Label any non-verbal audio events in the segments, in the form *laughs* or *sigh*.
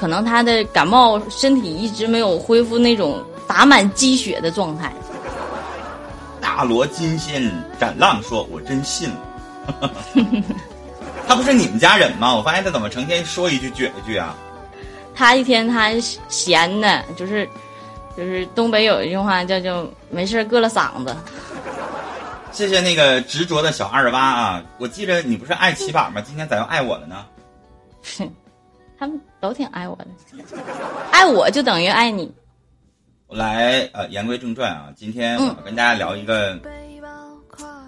可能他的感冒身体一直没有恢复那种打满鸡血的状态。大罗金仙斩浪说：“我真信了。*laughs* ”他不是你们家人吗？我发现他怎么成天说一句撅一句啊？他一天他闲的，就是就是东北有一句话叫叫没事割了嗓子。谢谢那个执着的小二八啊！我记着你不是爱骑马吗？今天咋又爱我了呢？*laughs* 他们都挺爱我的，爱我就等于爱你。我来呃，言归正传啊，今天我跟大家聊一个。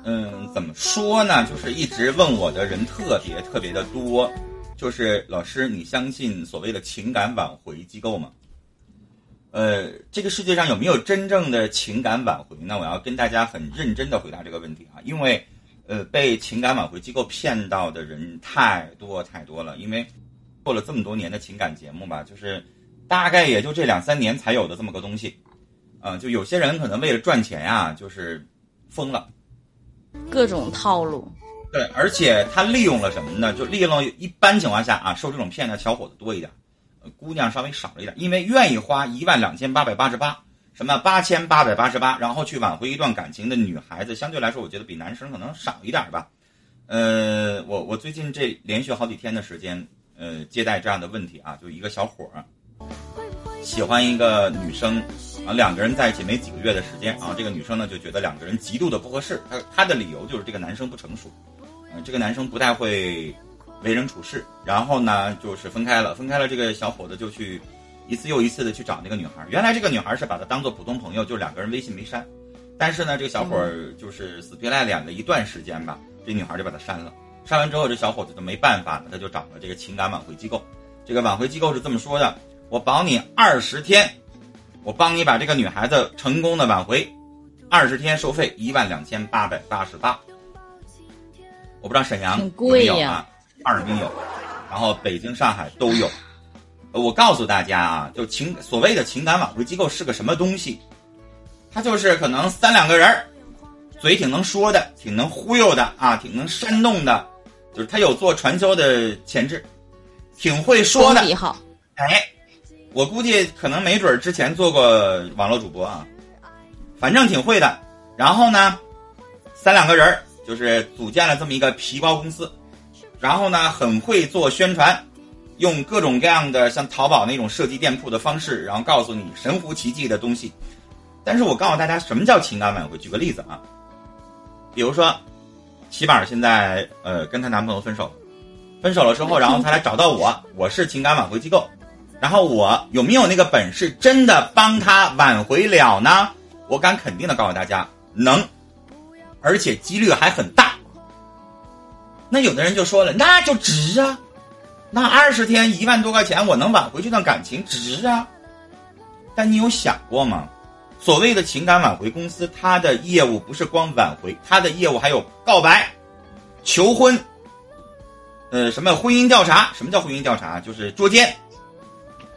嗯，怎么说呢？就是一直问我的人特别特别的多，就是老师，你相信所谓的情感挽回机构吗？呃，这个世界上有没有真正的情感挽回？呢我要跟大家很认真的回答这个问题啊，因为呃，被情感挽回机构骗到的人太多太多了。因为做了这么多年的情感节目吧，就是大概也就这两三年才有的这么个东西，啊，就有些人可能为了赚钱呀，就是疯了。各种套路，对，而且他利用了什么呢？就利用了一般情况下啊，受这种骗的小伙子多一点，姑娘稍微少了一点，因为愿意花一万两千八百八十八，什么八千八百八十八，然后去挽回一段感情的女孩子，相对来说，我觉得比男生可能少一点吧。呃，我我最近这连续好几天的时间，呃，接待这样的问题啊，就一个小伙儿。喜欢一个女生。啊，两个人在一起没几个月的时间啊，这个女生呢就觉得两个人极度的不合适，她她的理由就是这个男生不成熟，呃，这个男生不太会为人处事，然后呢就是分开了，分开了，这个小伙子就去一次又一次的去找那个女孩，原来这个女孩是把他当做普通朋友，就两个人微信没删，但是呢这个小伙儿就是死皮赖脸的一段时间吧，这女孩就把他删了，删完之后这小伙子就没办法了，他就找了这个情感挽回机构，这个挽回机构是这么说的，我保你二十天。我帮你把这个女孩子成功的挽回，二十天收费一万两千八百八十八。我不知道沈阳有没有啊？哈尔滨有，然后北京、上海都有。我告诉大家啊，就情所谓的情感挽回机构是个什么东西？他就是可能三两个人儿，嘴挺能说的，挺能忽悠的啊，挺能煽动的，就是他有做传销的潜质，挺会说的。哎。我估计可能没准儿之前做过网络主播啊，反正挺会的。然后呢，三两个人儿就是组建了这么一个皮包公司，然后呢很会做宣传，用各种各样的像淘宝那种设计店铺的方式，然后告诉你神乎其技的东西。但是我告诉大家，什么叫情感挽回？举个例子啊，比如说，起码现在呃跟她男朋友分手，分手了之后，然后她来找到我，我是情感挽回机构。然后我有没有那个本事真的帮她挽回了呢？我敢肯定的告诉大家，能，而且几率还很大。那有的人就说了，那就值啊，那二十天一万多块钱，我能挽回这段感情，值啊。但你有想过吗？所谓的情感挽回公司，它的业务不是光挽回，它的业务还有告白、求婚，呃，什么婚姻调查？什么叫婚姻调查？就是捉奸。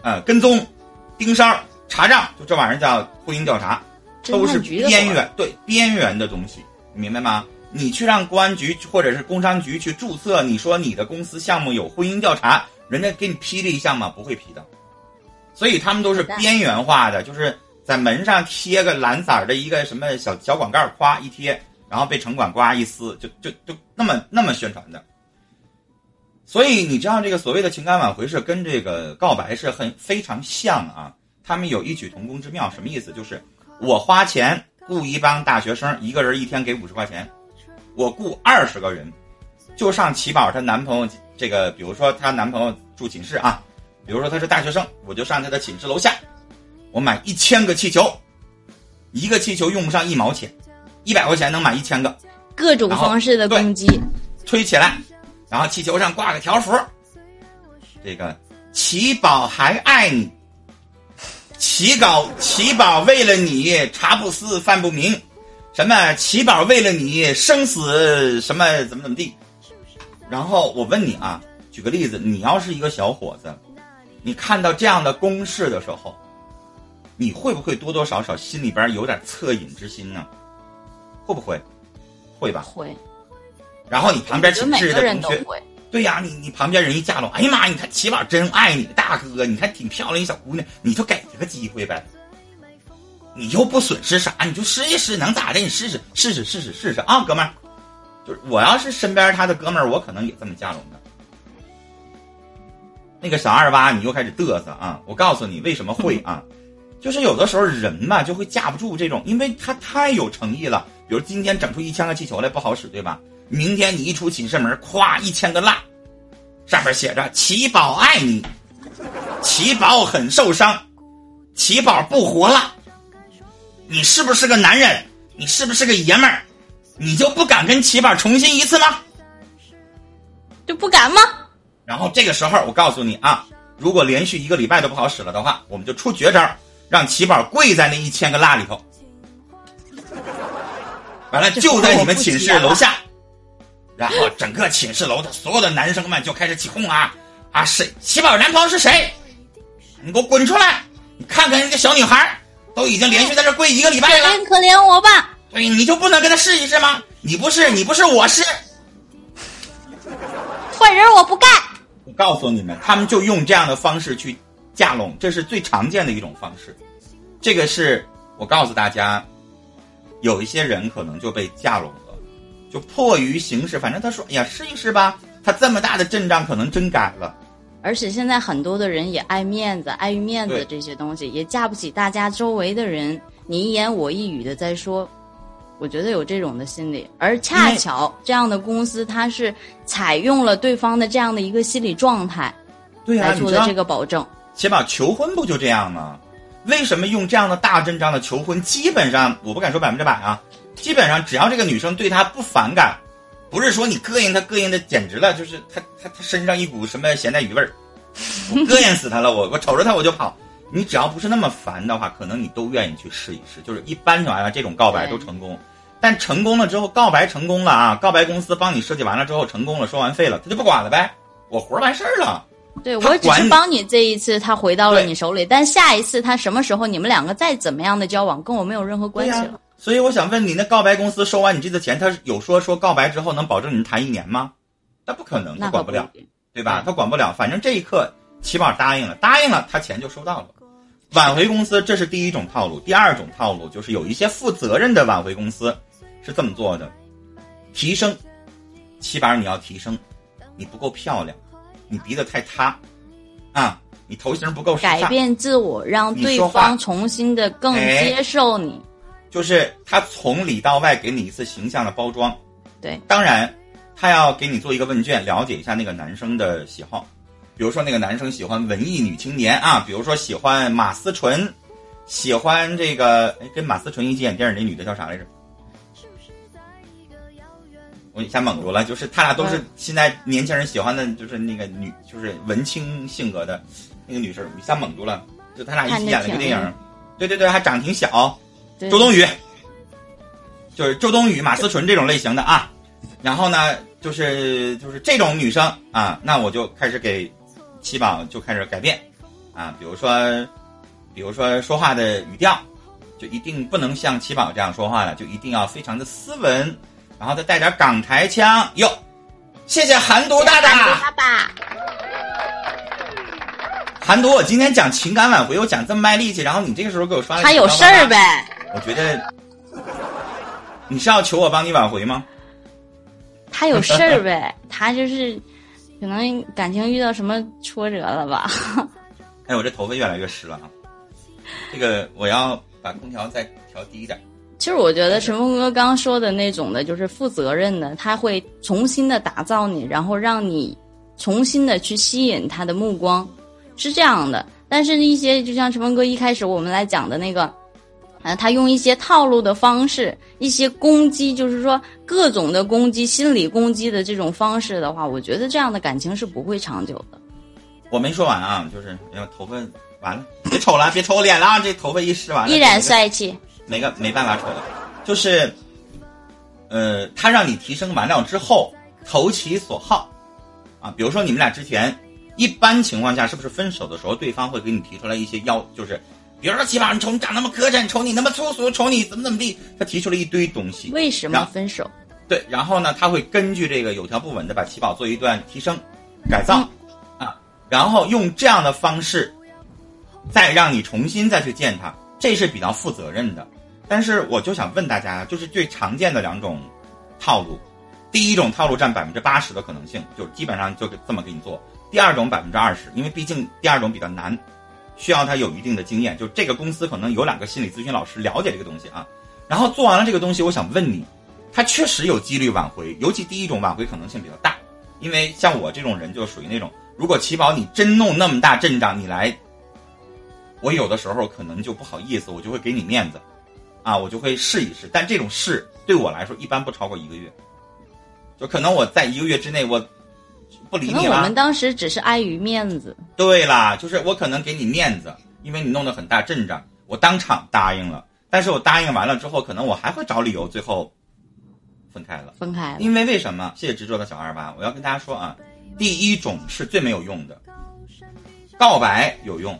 呃，跟踪、盯梢、查账，就这玩意儿叫婚姻调查，都是边缘对边缘的东西，你明白吗？你去让公安局或者是工商局去注册，你说你的公司项目有婚姻调查，人家给你批这一项吗？不会批的。所以他们都是边缘化的，就是在门上贴个蓝色的一个什么小小广告，夸一贴，然后被城管刮一撕，就就就那么那么宣传的。所以你知道这个所谓的情感挽回是跟这个告白是很非常像啊，他们有异曲同工之妙。什么意思？就是我花钱雇一帮大学生，一个人一天给五十块钱，我雇二十个人，就上齐宝她男朋友这个，比如说她男朋友住寝室啊，比如说他是大学生，我就上他的寝室楼下，我买一千个气球，一个气球用不上一毛钱，一百块钱能买一千个，各种方式的攻击，推起来。然后气球上挂个条幅，这个奇宝还爱你，奇宝奇宝为了你茶不思饭不明，什么奇宝为了你生死什么怎么怎么地。然后我问你啊，举个例子，你要是一个小伙子，你看到这样的公式的时候，你会不会多多少少心里边有点恻隐之心呢？会不会？会吧。会。然后你旁边寝室的同学，对呀，你你旁边人一架拢，哎呀妈，你看齐宝真爱你，大哥，你看挺漂亮一小姑娘，你就给她个机会呗。你又不损失啥，你就试一试，能咋的？你试试，试试，试试，试试啊，哥们儿。就是我要是身边他的哥们儿，我可能也这么嫁拢的。那个小二八，你又开始嘚瑟啊！我告诉你为什么会啊？就是有的时候人嘛就会架不住这种，因为他太有诚意了。比如今天整出一千个气球来不好使，对吧？明天你一出寝室门，咵一千个蜡，上面写着“奇宝爱你”，奇宝很受伤，奇宝不活了。你是不是个男人？你是不是个爷们儿？你就不敢跟齐宝重新一次吗？就不敢吗？然后这个时候，我告诉你啊，如果连续一个礼拜都不好使了的话，我们就出绝招，让齐宝跪在那一千个蜡里头。完了，就在你们寝室楼下，然后整个寝室楼的所有的男生们就开始起哄啊啊！谁齐宝男朋友是谁？你给我滚出来！你看看人家小女孩都已经连续在这跪一个礼拜了，可怜可怜我吧！对，你就不能跟他试一试吗？你不是，你不是，我是。坏人我不干。我告诉你们，他们就用这样的方式去架拢，这是最常见的一种方式。这个是我告诉大家，有一些人可能就被架拢了，就迫于形势，反正他说：“哎呀，试一试吧。”他这么大的阵仗，可能真改了。而且现在很多的人也爱面子，碍于面子这些东西，也架不起大家周围的人你一言我一语的在说。我觉得有这种的心理，而恰巧这样的公司，它是采用了对方的这样的一个心理状态，对来做的这个保证。起码求婚不就这样吗？为什么用这样的大阵仗的求婚？基本上我不敢说百分之百啊，基本上只要这个女生对他不反感，不是说你膈应他膈应的简直了，就是他他他身上一股什么咸带鱼味儿，我膈应死他了，我我瞅着他我就跑。你只要不是那么烦的话，可能你都愿意去试一试。就是一般情况下，这种告白都成功。但成功了之后，告白成功了啊！告白公司帮你设计完了之后，成功了，收完费了，他就不管了呗，我活完事儿了。对我只是帮你这一次，他回到了你手里，但下一次他什么时候你们两个再怎么样的交往，跟我没有任何关系了。所以我想问你，那告白公司收完你这次钱，他有说说告白之后能保证你们谈一年吗？那不可能，他管不了，对吧？他管不了。反正这一刻，起码答应了，答应了，他钱就收到了。挽回公司这是第一种套路，第二种套路就是有一些负责任的挽回公司。是这么做的，提升，起码你要提升，你不够漂亮，你鼻子太塌，啊，你头型不够改变自我，让对方重新的更接受你，就是他从里到外给你一次形象的包装。对，当然，他要给你做一个问卷，了解一下那个男生的喜好，比如说那个男生喜欢文艺女青年啊，比如说喜欢马思纯，喜欢这个哎，跟马思纯一起演电影那女的叫啥来着？我一下蒙住了，就是他俩都是现在年轻人喜欢的，就是那个女，就是文青性格的那个女生，一下蒙住了。就他俩一起演了个电影，对对对，还长挺小。周冬雨，就是周冬雨、马思纯这种类型的啊。然后呢，就是就是这种女生啊，那我就开始给七宝就开始改变啊，比如说，比如说说话的语调，就一定不能像七宝这样说话了，就一定要非常的斯文。然后再带点港台腔哟，谢谢韩毒大大。爸爸，韩毒，我今天讲情感挽回，我讲这么卖力气，然后你这个时候给我刷。他有事儿呗？我觉得你是要求我帮你挽回吗？他有事儿呗？*laughs* 他就是可能感情遇到什么挫折了吧？*laughs* 哎，我这头发越来越湿了啊！这个我要把空调再调低一点。其实我觉得陈峰哥刚刚说的那种的，就是负责任的，他会重新的打造你，然后让你重新的去吸引他的目光，是这样的。但是，一些就像陈峰哥一开始我们来讲的那个，啊，他用一些套路的方式，一些攻击，就是说各种的攻击、心理攻击的这种方式的话，我觉得这样的感情是不会长久的。我没说完啊，就是要头发完了，别瞅了，别瞅我脸了，这头发一湿完了，依然帅气。没个没办法瞅的，就是，呃，他让你提升完了之后投其所好，啊，比如说你们俩之前一般情况下是不是分手的时候，对方会给你提出来一些要，就是，比如说起码你瞅你长那么磕碜，瞅你那么粗俗，瞅你怎么怎么地，他提出了一堆东西。为什么分手？对，然后呢，他会根据这个有条不紊的把七宝做一段提升，改造啊，然后用这样的方式再让你重新再去见他，这是比较负责任的。但是我就想问大家，就是最常见的两种套路，第一种套路占百分之八十的可能性，就基本上就这么给你做；第二种百分之二十，因为毕竟第二种比较难，需要他有一定的经验。就这个公司可能有两个心理咨询老师了解这个东西啊。然后做完了这个东西，我想问你，他确实有几率挽回，尤其第一种挽回可能性比较大，因为像我这种人就属于那种，如果奇宝你真弄那么大阵仗，你来，我有的时候可能就不好意思，我就会给你面子。啊，我就会试一试，但这种试对我来说一般不超过一个月，就可能我在一个月之内我不理你了。我们当时只是碍于面子。对啦，就是我可能给你面子，因为你弄得很大阵仗，我当场答应了。但是我答应完了之后，可能我还会找理由，最后分开了。分开了。因为为什么？谢谢执着的小二八，我要跟大家说啊，第一种是最没有用的，告白有用，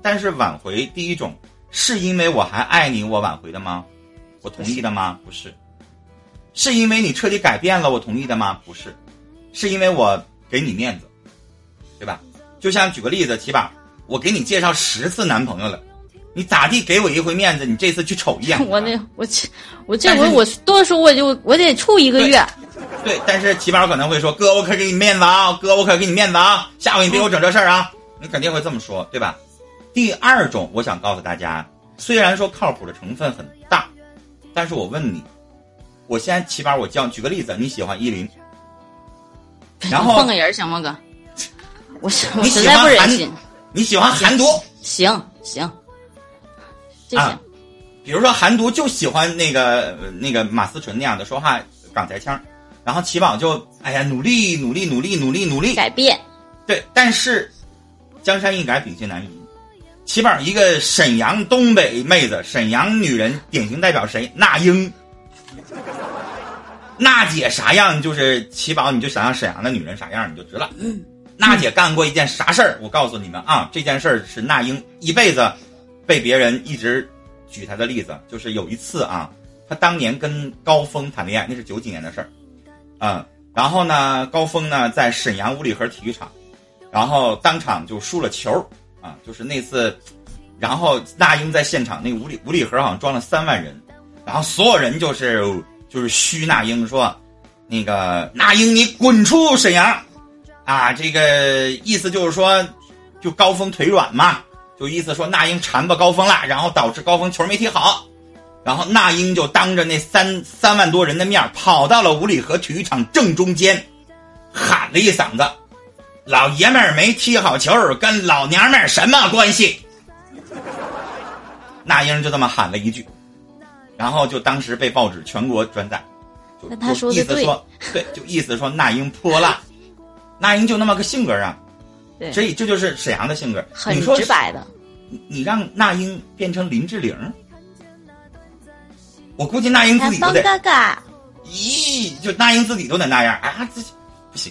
但是挽回第一种。是因为我还爱你，我挽回的吗？我同意的吗？不是。是因为你彻底改变了，我同意的吗？不是。是因为我给你面子，对吧？就像举个例子，起宝，我给你介绍十次男朋友了，你咋地给我一回面子？你这次去瞅一眼。*laughs* 我那我这我这回我多说我就我得处一个月。对，但是起宝可能会说：“哥，我可给你面子啊，哥，我可给你面子啊，下回你别给我整这事儿啊。”你肯定会这么说，对吧？第二种，我想告诉大家，虽然说靠谱的成分很大，但是我问你，我先起码我教，举个例子，你喜欢依林，然后换个人行吗，哥？我我实在不忍心。你喜欢韩毒？行行，就行。比如说韩毒就喜欢那个那个马思纯那样的说话港台腔，然后齐宝就哎呀努力努力努力努力努力改变。对，但是江山易改，秉性难移。起码一个沈阳东北妹子，沈阳女人典型代表谁？那英，娜姐啥样？就是齐宝，你就想想沈阳的女人啥样，你就知了。娜姐干过一件啥事儿？我告诉你们啊，这件事儿是那英一辈子被别人一直举她的例子。就是有一次啊，她当年跟高峰谈恋爱，那是九几年的事儿，嗯，然后呢，高峰呢在沈阳五里河体育场，然后当场就输了球。啊，就是那次，然后那英在现场，那五里五里河好像装了三万人，然后所有人就是就是嘘那英说，那个那英你滚出沈阳，啊，这个意思就是说，就高峰腿软嘛，就意思说那英缠吧高峰了，然后导致高峰球没踢好，然后那英就当着那三三万多人的面跑到了五里河体育场正中间，喊了一嗓子。老爷们儿没踢好球，跟老娘们儿什么关系？那英就这么喊了一句，然后就当时被报纸全国转载，就意思说，对，就意思说那英泼辣，那英就那么个性格啊，所以这就是沈阳的性格，很直白的。你让那英变成林志玲，我估计那英自己都得，咦，就那英自己都得那样啊，自己不行。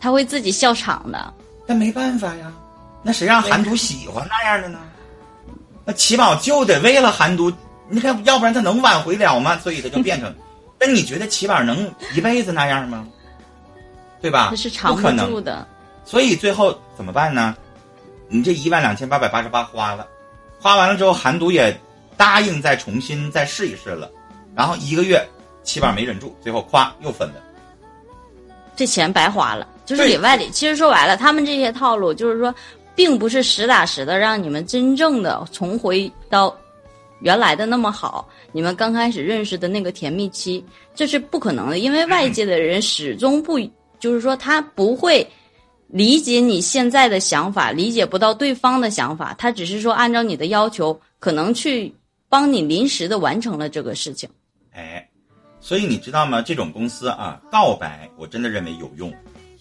他会自己笑场的，那没办法呀，那谁让韩都喜欢那样的呢？那齐宝就得为了韩都，你看，要不然他能挽回了吗？所以他就变成。*laughs* 那你觉得齐宝能一辈子那样吗？对吧？他是长不住的。所以最后怎么办呢？你这一万两千八百八十八花了，花完了之后，韩都也答应再重新再试一试了，然后一个月，齐宝没忍住，最后咵又分了。这钱白花了。就是里外里，其实说白了，他们这些套路就是说，并不是实打实的让你们真正的重回到原来的那么好。你们刚开始认识的那个甜蜜期，这是不可能的，因为外界的人始终不，就是说他不会理解你现在的想法，理解不到对方的想法，他只是说按照你的要求，可能去帮你临时的完成了这个事情。哎，所以你知道吗？这种公司啊，告白我真的认为有用。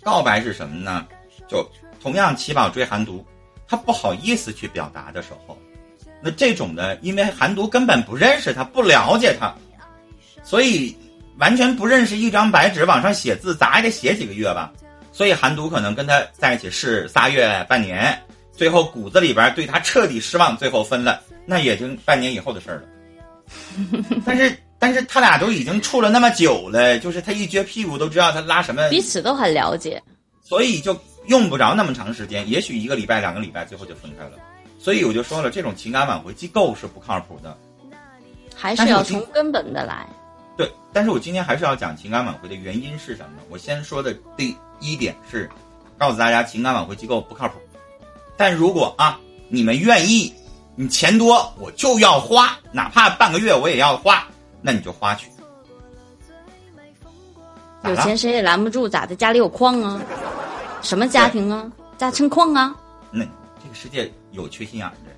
告白是什么呢？就同样齐宝追韩独，他不好意思去表达的时候，那这种的，因为韩独根本不认识他，不了解他，所以完全不认识一张白纸往上写字，咋也得写几个月吧。所以韩独可能跟他在一起是仨月半年，最后骨子里边对他彻底失望，最后分了，那也就半年以后的事儿了。*laughs* 但是。但是他俩都已经处了那么久了，就是他一撅屁股都知道他拉什么，彼此都很了解，所以就用不着那么长时间，也许一个礼拜、两个礼拜，最后就分开了。所以我就说了，这种情感挽回机构是不靠谱的。还是要从根本的来。对，但是我今天还是要讲情感挽回的原因是什么？我先说的第一点是，告诉大家情感挽回机构不靠谱。但如果啊，你们愿意，你钱多我就要花，哪怕半个月我也要花，那你就花去。有钱谁也拦不住，咋的？家里有矿啊？什么家庭啊？家称矿啊？那这个世界有缺心眼的人。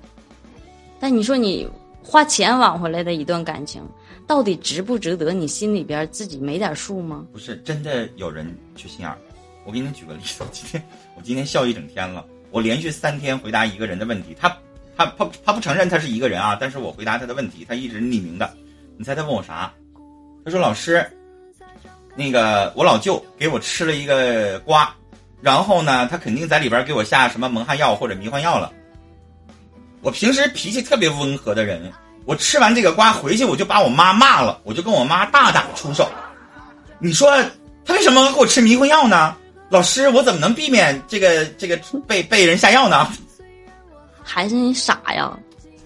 但你说你花钱挽回来的一段感情，到底值不值得？你心里边自己没点数吗？不是，真的有人缺心眼儿。我给你举个例子，今天我今天笑一整天了。我连续三天回答一个人的问题，他他他他不承认他是一个人啊，但是我回答他的问题，他一直匿名的。你猜他问我啥？他说老师。那个我老舅给我吃了一个瓜，然后呢，他肯定在里边给我下什么蒙汗药或者迷幻药了。我平时脾气特别温和的人，我吃完这个瓜回去，我就把我妈骂了，我就跟我妈大打出手。你说他为什么给我吃迷幻药呢？老师，我怎么能避免这个这个被被人下药呢？还是你傻呀？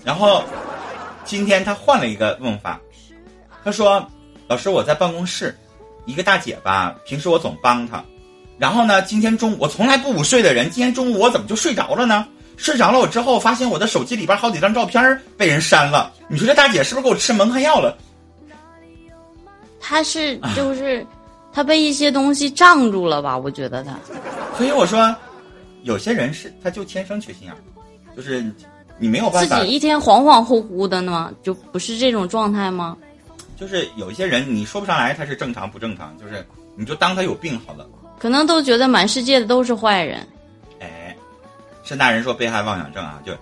然后今天他换了一个问法，他说：“老师，我在办公室。”一个大姐吧，平时我总帮她，然后呢，今天中午我从来不午睡的人，今天中午我怎么就睡着了呢？睡着了我之后，发现我的手机里边好几张照片被人删了。你说这大姐是不是给我吃蒙汗药了？她是就是她被一些东西障住了吧？我觉得她。所以我说，有些人是他就天生缺心眼，就是你没有办法。自己一天恍恍惚惚的呢，就不是这种状态吗？就是有一些人，你说不上来他是正常不正常，就是你就当他有病好了。可能都觉得满世界的都是坏人。哎，申大人说被害妄想症啊，就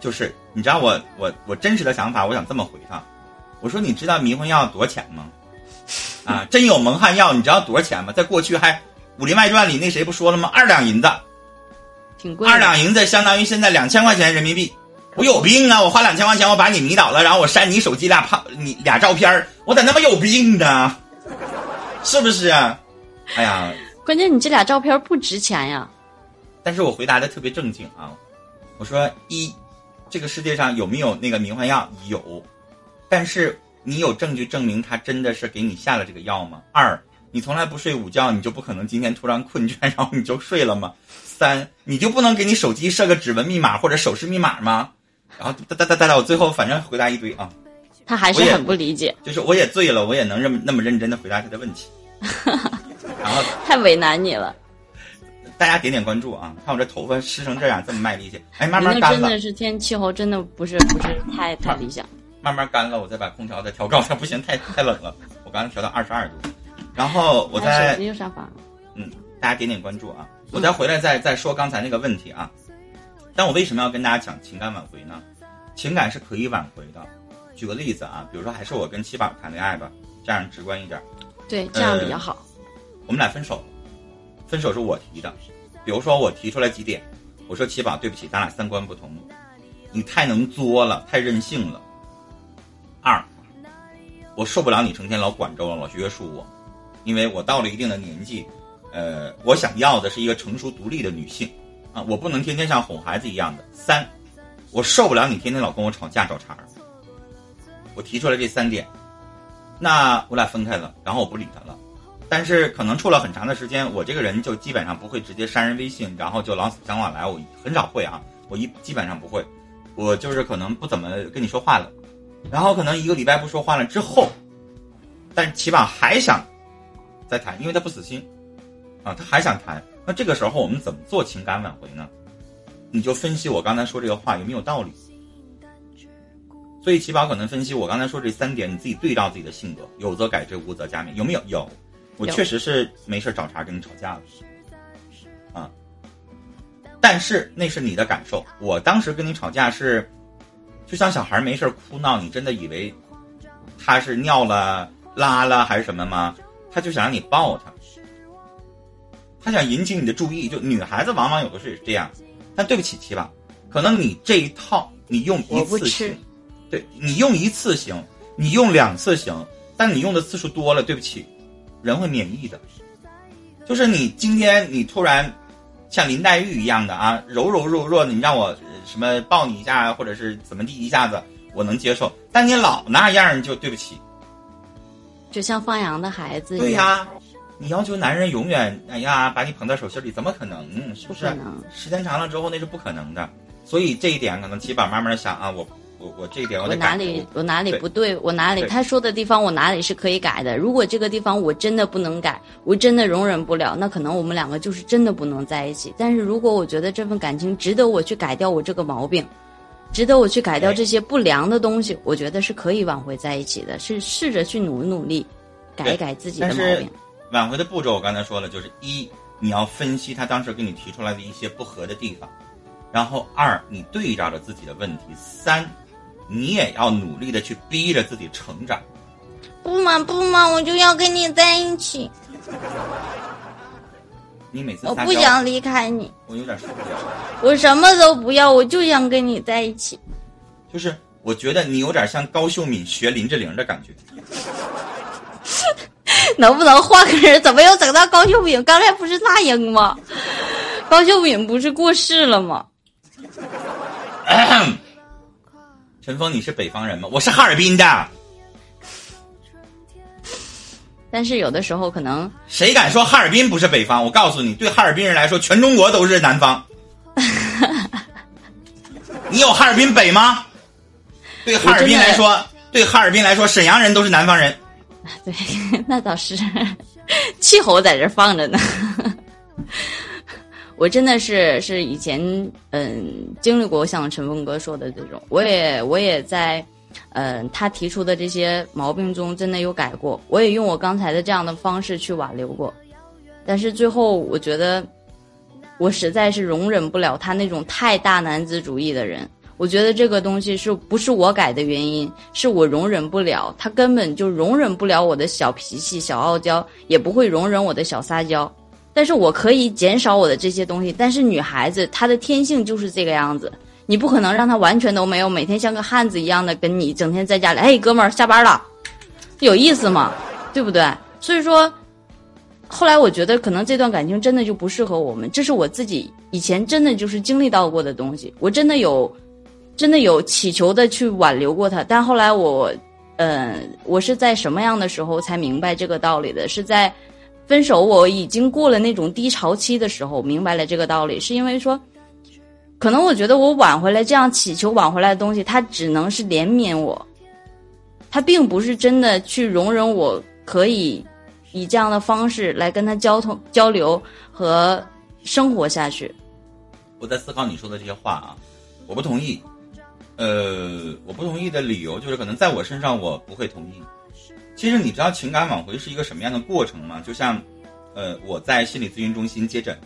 就是你知道我我我真实的想法，我想这么回他，我说你知道迷魂药多少钱吗？啊，*laughs* 真有蒙汗药，你知道多少钱吗？在过去还《武林外传》里那谁不说了吗？二两银子，挺贵。二两银子相当于现在两千块钱人民币。我有病啊！我花两千块钱，我把你迷倒了，然后我删你手机俩胖你俩照片我咋那么有病呢？是不是啊？哎呀，关键你这俩照片不值钱呀。但是我回答的特别正经啊，我说一，这个世界上有没有那个迷幻药？有，但是你有证据证明他真的是给你下了这个药吗？二，你从来不睡午觉，你就不可能今天突然困倦，然后你就睡了吗？三，你就不能给你手机设个指纹密码或者手势密码吗？然后哒哒哒哒哒，我最后反正回答一堆啊，他还是很不理解。就是我也醉了，我也能认那么认真的回答他的问题。*laughs* 然后太为难你了。大家点点关注啊！看我这头发湿成这样，这么卖力气，哎，慢慢干了。真的是天气候真的不是不是太 *laughs* 太理想。慢慢干了，我再把空调再调高点，不行，太太冷了。我刚才调到二十二度。然后我再手机又上访。嗯，大家点点关注啊！我再回来再再说刚才那个问题啊。但我为什么要跟大家讲情感挽回呢？情感是可以挽回的。举个例子啊，比如说还是我跟七宝谈恋爱吧，这样直观一点。对，这样比较好。我们俩分手，分手是我提的。比如说我提出来几点，我说七宝，对不起，咱俩三观不同，你太能作了，太任性了。二，我受不了你成天老管着我，老约束我，因为我到了一定的年纪，呃，我想要的是一个成熟独立的女性。啊，我不能天天像哄孩子一样的。三，我受不了你天天老跟我吵架找茬儿。我提出来这三点，那我俩分开了，然后我不理他了。但是可能处了很长的时间，我这个人就基本上不会直接删人微信，然后就老死相往来。我很少会啊，我一基本上不会。我就是可能不怎么跟你说话了，然后可能一个礼拜不说话了之后，但起码还想再谈，因为他不死心啊，他还想谈。那这个时候我们怎么做情感挽回呢？你就分析我刚才说这个话有没有道理。所以奇宝可能分析我刚才说这三点，你自己对照自己的性格，有则改之，无则加勉，有没有？有，我确实是没事找茬跟你吵架了，啊。但是那是你的感受，我当时跟你吵架是，就像小孩没事哭闹，你真的以为他是尿了、拉了还是什么吗？他就想让你抱他。他想引起你的注意，就女孩子往往有的是这样，但对不起，七宝，可能你这一套你用一次行，对你用一次行，你用两次行，但你用的次数多了，对不起，人会免疫的。就是你今天你突然像林黛玉一样的啊，柔柔弱弱的，你让我什么抱你一下，或者是怎么地一下子，我能接受。但你老那样，就对不起。就像放羊的孩子一对样。呀，你要求男人永远哎呀把你捧在手心里，怎么可能？是不是不？时间长了之后那是不可能的。所以这一点可能起宝慢慢想啊，我我我这一点我。哪里我哪里不对？我哪里他说的地方我哪里是可以改的？如果这个地方我真的不能改，我真的容忍不了，那可能我们两个就是真的不能在一起。但是如果我觉得这份感情值得我去改掉我这个毛病，值得我去改掉这些不良的东西，我觉得是可以挽回在一起的，是试着去努努力，改一改自己的毛病。挽回的步骤我刚才说了，就是一你要分析他当时给你提出来的一些不合的地方，然后二你对照着自己的问题，三你也要努力的去逼着自己成长。不嘛不嘛，我就要跟你在一起，*laughs* 你每次我，不想离开你，我有点受不了。我什么都不要，我就想跟你在一起。就是我觉得你有点像高秀敏学林志玲的感觉。*laughs* 能不能换个人？怎么又整到高秀敏？刚才不是那英吗？*laughs* 高秀敏不是过世了吗？陈峰，你是北方人吗？我是哈尔滨的，但是有的时候可能谁敢说哈尔滨不是北方？我告诉你，对哈尔滨人来说，全中国都是南方。*laughs* 你有哈尔滨北吗？对哈尔滨来说，对哈尔滨来说，沈阳人都是南方人。*laughs* 对，*laughs* 那倒是气候在这放着呢。*laughs* 我真的是是以前嗯经历过像陈峰哥说的这种，我也我也在嗯他提出的这些毛病中真的有改过，我也用我刚才的这样的方式去挽留过，但是最后我觉得我实在是容忍不了他那种太大男子主义的人。我觉得这个东西是不是我改的原因？是我容忍不了，他根本就容忍不了我的小脾气、小傲娇，也不会容忍我的小撒娇。但是我可以减少我的这些东西。但是女孩子她的天性就是这个样子，你不可能让她完全都没有，每天像个汉子一样的跟你整天在家里，哎，哥们儿下班了，有意思吗？对不对？所以说，后来我觉得可能这段感情真的就不适合我们，这是我自己以前真的就是经历到过的东西，我真的有。真的有祈求的去挽留过他，但后来我，呃，我是在什么样的时候才明白这个道理的？是在分手我已经过了那种低潮期的时候，明白了这个道理。是因为说，可能我觉得我挽回来这样祈求挽回来的东西，他只能是怜悯我，他并不是真的去容忍我可以以这样的方式来跟他交通交流和生活下去。我在思考你说的这些话啊，我不同意。呃，我不同意的理由就是，可能在我身上我不会同意。其实你知道情感挽回是一个什么样的过程吗？就像，呃，我在心理咨询中心接诊，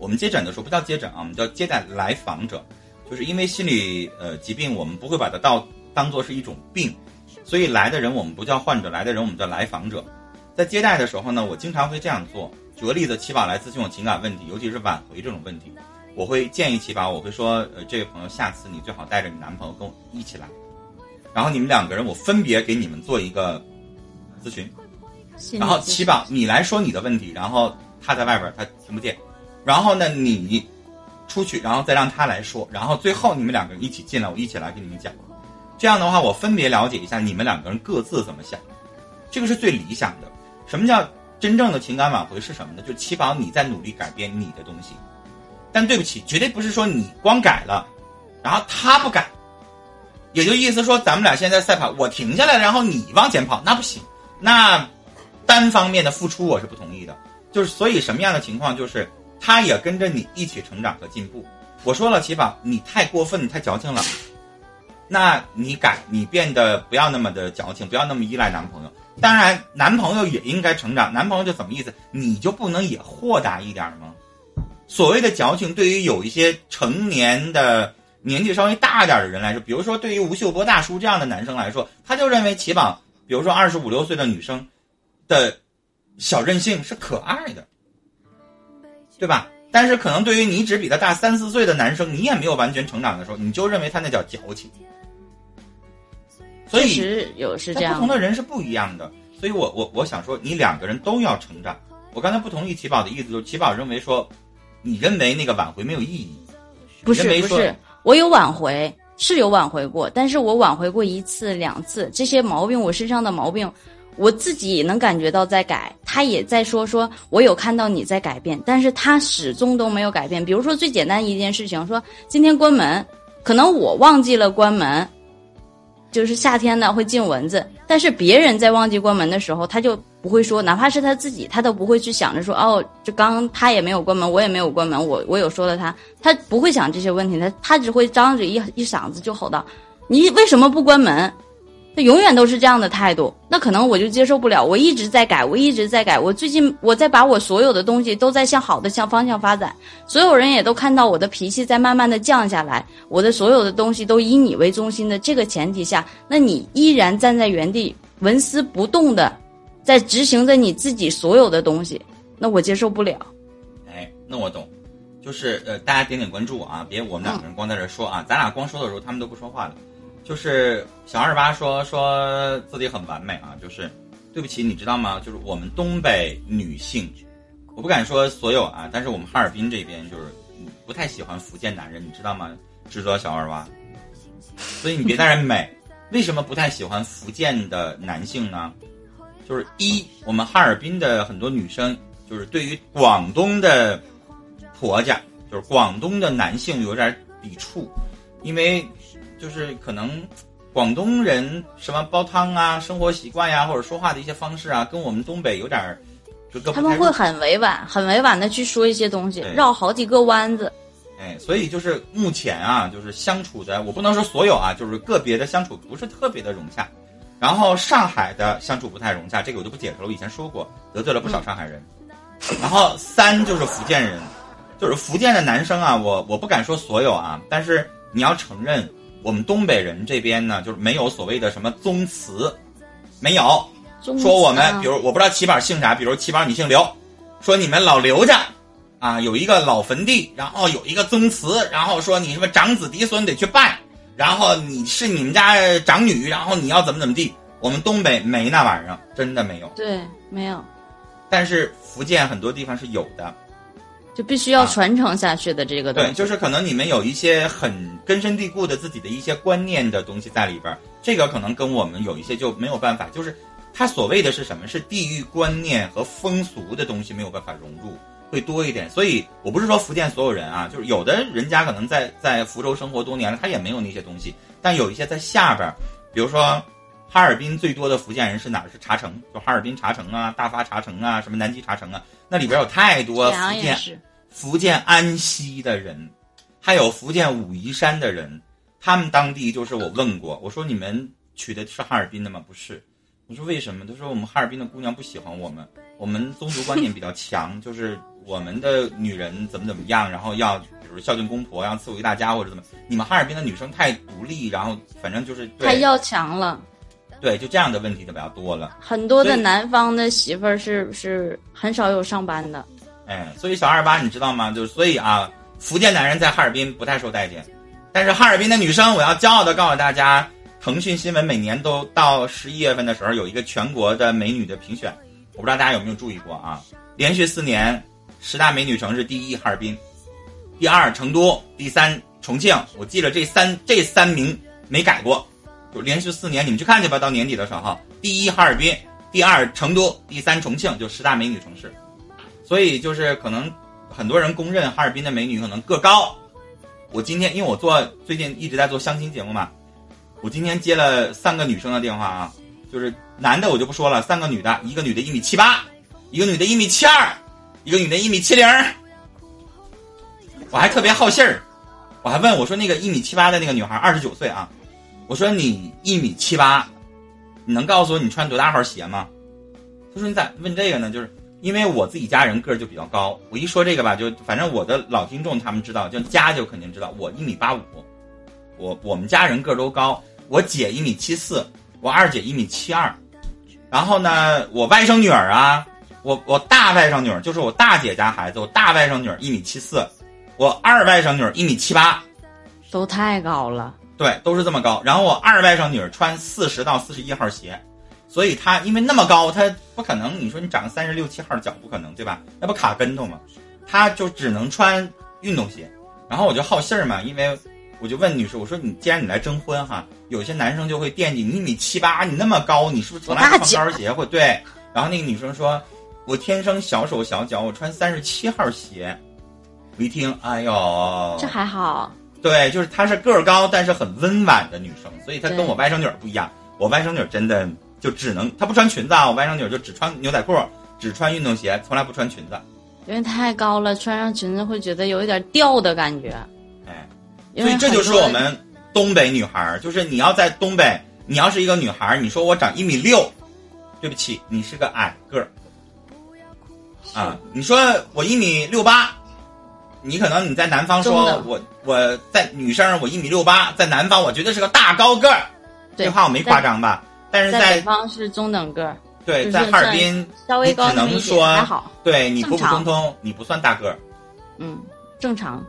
我们接诊的时候不叫接诊啊，我们叫接待来访者，就是因为心理呃疾病，我们不会把它到当做是一种病，所以来的人我们不叫患者，来的人我们叫来访者。在接待的时候呢，我经常会这样做。举个例子，七宝来咨询我情感问题，尤其是挽回这种问题。我会建议七宝，我会说，呃，这位朋友，下次你最好带着你男朋友跟我一起来，然后你们两个人，我分别给你们做一个咨询，然后七宝你来说你的问题，然后他在外边他听不见，然后呢你出去，然后再让他来说，然后最后你们两个人一起进来，我一起来给你们讲，这样的话我分别了解一下你们两个人各自怎么想，这个是最理想的。什么叫真正的情感挽回是什么呢？就七宝你在努力改变你的东西。但对不起，绝对不是说你光改了，然后他不改，也就意思说咱们俩现在赛跑，我停下来，然后你往前跑，那不行，那单方面的付出我是不同意的。就是所以什么样的情况，就是他也跟着你一起成长和进步。我说了，齐宝，你太过分，太矫情了，那你改，你变得不要那么的矫情，不要那么依赖男朋友。当然，男朋友也应该成长，男朋友就怎么意思？你就不能也豁达一点吗？所谓的矫情，对于有一些成年的、年纪稍微大一点的人来说，比如说对于吴秀波大叔这样的男生来说，他就认为齐宝，比如说二十五六岁的女生的小任性是可爱的，对吧？但是可能对于你只比他大三四岁的男生，你也没有完全成长的时候，你就认为他那叫矫情。所以有是这样不同的人是不一样的，所以我我我想说，你两个人都要成长。我刚才不同意齐宝的意思，就是齐宝认为说，你认为那个挽回没有意义。不是不是，我有挽回，是有挽回过，但是我挽回过一次两次，这些毛病我身上的毛病，我自己也能感觉到在改，他也在说说我有看到你在改变，但是他始终都没有改变。比如说最简单一件事情，说今天关门，可能我忘记了关门，就是夏天呢会进蚊子，但是别人在忘记关门的时候，他就不会说，哪怕是他自己，他都不会去想着说，哦，这刚他也没有关门，我也没有关门，我我有说了他，他不会想这些问题，他他只会张嘴一一嗓子就吼道，你为什么不关门？他永远都是这样的态度，那可能我就接受不了。我一直在改，我一直在改。我最近我在把我所有的东西都在向好的向方向发展，所有人也都看到我的脾气在慢慢的降下来，我的所有的东西都以你为中心的这个前提下，那你依然站在原地纹丝不动的，在执行着你自己所有的东西，那我接受不了。哎，那我懂，就是呃，大家点点关注啊，别我们两个人光在这说啊，咱俩光说的时候他们都不说话了。就是小二八说说自己很完美啊，就是对不起，你知道吗？就是我们东北女性，我不敢说所有啊，但是我们哈尔滨这边就是不太喜欢福建男人，你知道吗？知道小二八，所以你别在这美。为什么不太喜欢福建的男性呢？就是一，我们哈尔滨的很多女生就是对于广东的婆家，就是广东的男性有点抵触，因为就是可能广东人什么煲汤啊、生活习惯呀、或者说话的一些方式啊，跟我们东北有点儿就他们会很委婉、很委婉的去说一些东西，绕好几个弯子。哎，所以就是目前啊，就是相处的，我不能说所有啊，就是个别的相处不是特别的融洽。然后上海的相处不太融洽，这个我就不解释了，我以前说过，得罪了不少上海人。然后三就是福建人，就是福建的男生啊，我我不敢说所有啊，但是你要承认，我们东北人这边呢，就是没有所谓的什么宗祠，没有。说我们，啊比如我不知道齐宝姓啥，比如齐宝你姓刘，说你们老刘家啊有一个老坟地，然后有一个宗祠，然后说你什么长子嫡孙得去拜，然后你是你们家长女，然后你要怎么怎么地。我们东北没那玩意儿，真的没有，对，没有，但是福建很多地方是有的。就必须要啊传承下去的这个东对，西。就是可能你们有一些很根深蒂固的自己的一些观念的东西在里边儿，这个可能跟我们有一些就没有办法，就是他所谓的是什么？是地域观念和风俗的东西没有办法融入，会多一点。所以我不是说福建所有人啊，就是有的人家可能在在福州生活多年了，他也没有那些东西，但有一些在下边儿，比如说。哈尔滨最多的福建人是哪儿？是茶城，就哈尔滨茶城啊、大发茶城啊、什么南极茶城啊，那里边有太多福建，福建安溪的人，还有福建武夷山的人，他们当地就是我问过，我说你们娶的是哈尔滨的吗？不是，我说为什么？他说我们哈尔滨的姑娘不喜欢我们，我们宗族观念比较强，就是我们的女人怎么怎么样，然后要比如孝敬公婆，要伺候一大家或者怎么，你们哈尔滨的女生太独立，然后反正就是太要强了。对，就这样的问题就比较多了。很多的南方的媳妇儿是是很少有上班的。哎，所以小二八你知道吗？就是所以啊，福建男人在哈尔滨不太受待见，但是哈尔滨的女生，我要骄傲的告诉大家，腾讯新闻每年都到十一月份的时候有一个全国的美女的评选，我不知道大家有没有注意过啊？连续四年，十大美女城市第一哈尔滨，第二成都，第三重庆，我记了这三这三名没改过，就连续四年，你们去看去吧。到年底的时候，第一哈尔滨，第二成都，第三重庆，就十大美女城市。所以就是可能很多人公认哈尔滨的美女可能个高。我今天因为我做最近一直在做相亲节目嘛，我今天接了三个女生的电话啊，就是男的我就不说了，三个女的，一个女的一米七八，一个女的一米七二，一个女的一米七零。我还特别好信儿，我还问我说那个一米七八的那个女孩二十九岁啊，我说你一米七八，你能告诉我你穿多大号鞋吗？他说你咋问这个呢？就是因为我自己家人个儿就比较高，我一说这个吧，就反正我的老听众他们知道，就家就肯定知道，我一米八五，我我们家人个儿都高，我姐一米七四，我二姐一米七二，然后呢，我外甥女儿啊，我我大外甥女儿就是我大姐家孩子，我大外甥女儿一米七四，我二外甥女儿一米七八，都太高了。对，都是这么高。然后我二外甥女儿穿四十到四十一号鞋，所以她因为那么高，她不可能。你说你长个三十六七号脚不可能，对吧？那不卡跟头吗？她就只能穿运动鞋。然后我就好信儿嘛，因为我就问女士，我说你既然你来征婚哈，有些男生就会惦记你一米七八，你那么高，你是不是从来不穿高跟鞋？会对。然后那个女生说，我天生小手小脚，我穿三十七号鞋。我一听，哎呦，这还好。对，就是她是个儿高，但是很温婉的女生，所以她跟我外甥女儿不一样。我外甥女儿真的就只能她不穿裙子啊，我外甥女儿就只穿牛仔裤，只穿运动鞋，从来不穿裙子。因为太高了，穿上裙子会觉得有一点掉的感觉。哎，所以这就是我们东北女孩儿，就是你要在东北，你要是一个女孩儿，你说我长一米六，对不起，你是个矮个儿。啊，你说我一米六八。你可能你在南方说我我在女生我一米六八，在南方我觉得是个大高个儿，这话我没夸张吧？但是在北方是中等个儿。对，在哈尔滨稍微高只能说还好。对你普普通通，你不算大个儿。嗯，正常。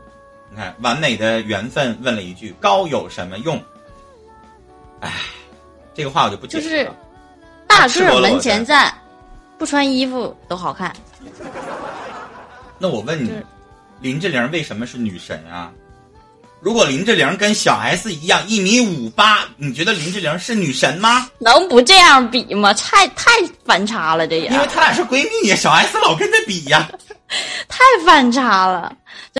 你看，完美的缘分问了一句：“高有什么用？”哎，这个话我就不解释了。就是大个儿门前站，不穿衣服都好看。那我问你。林志玲为什么是女神啊？如果林志玲跟小 S 一样一米五八，你觉得林志玲是女神吗？能不这样比吗？太太反差了，这也因为她俩是闺蜜呀，小 S 老跟她比呀，*laughs* 太反差了。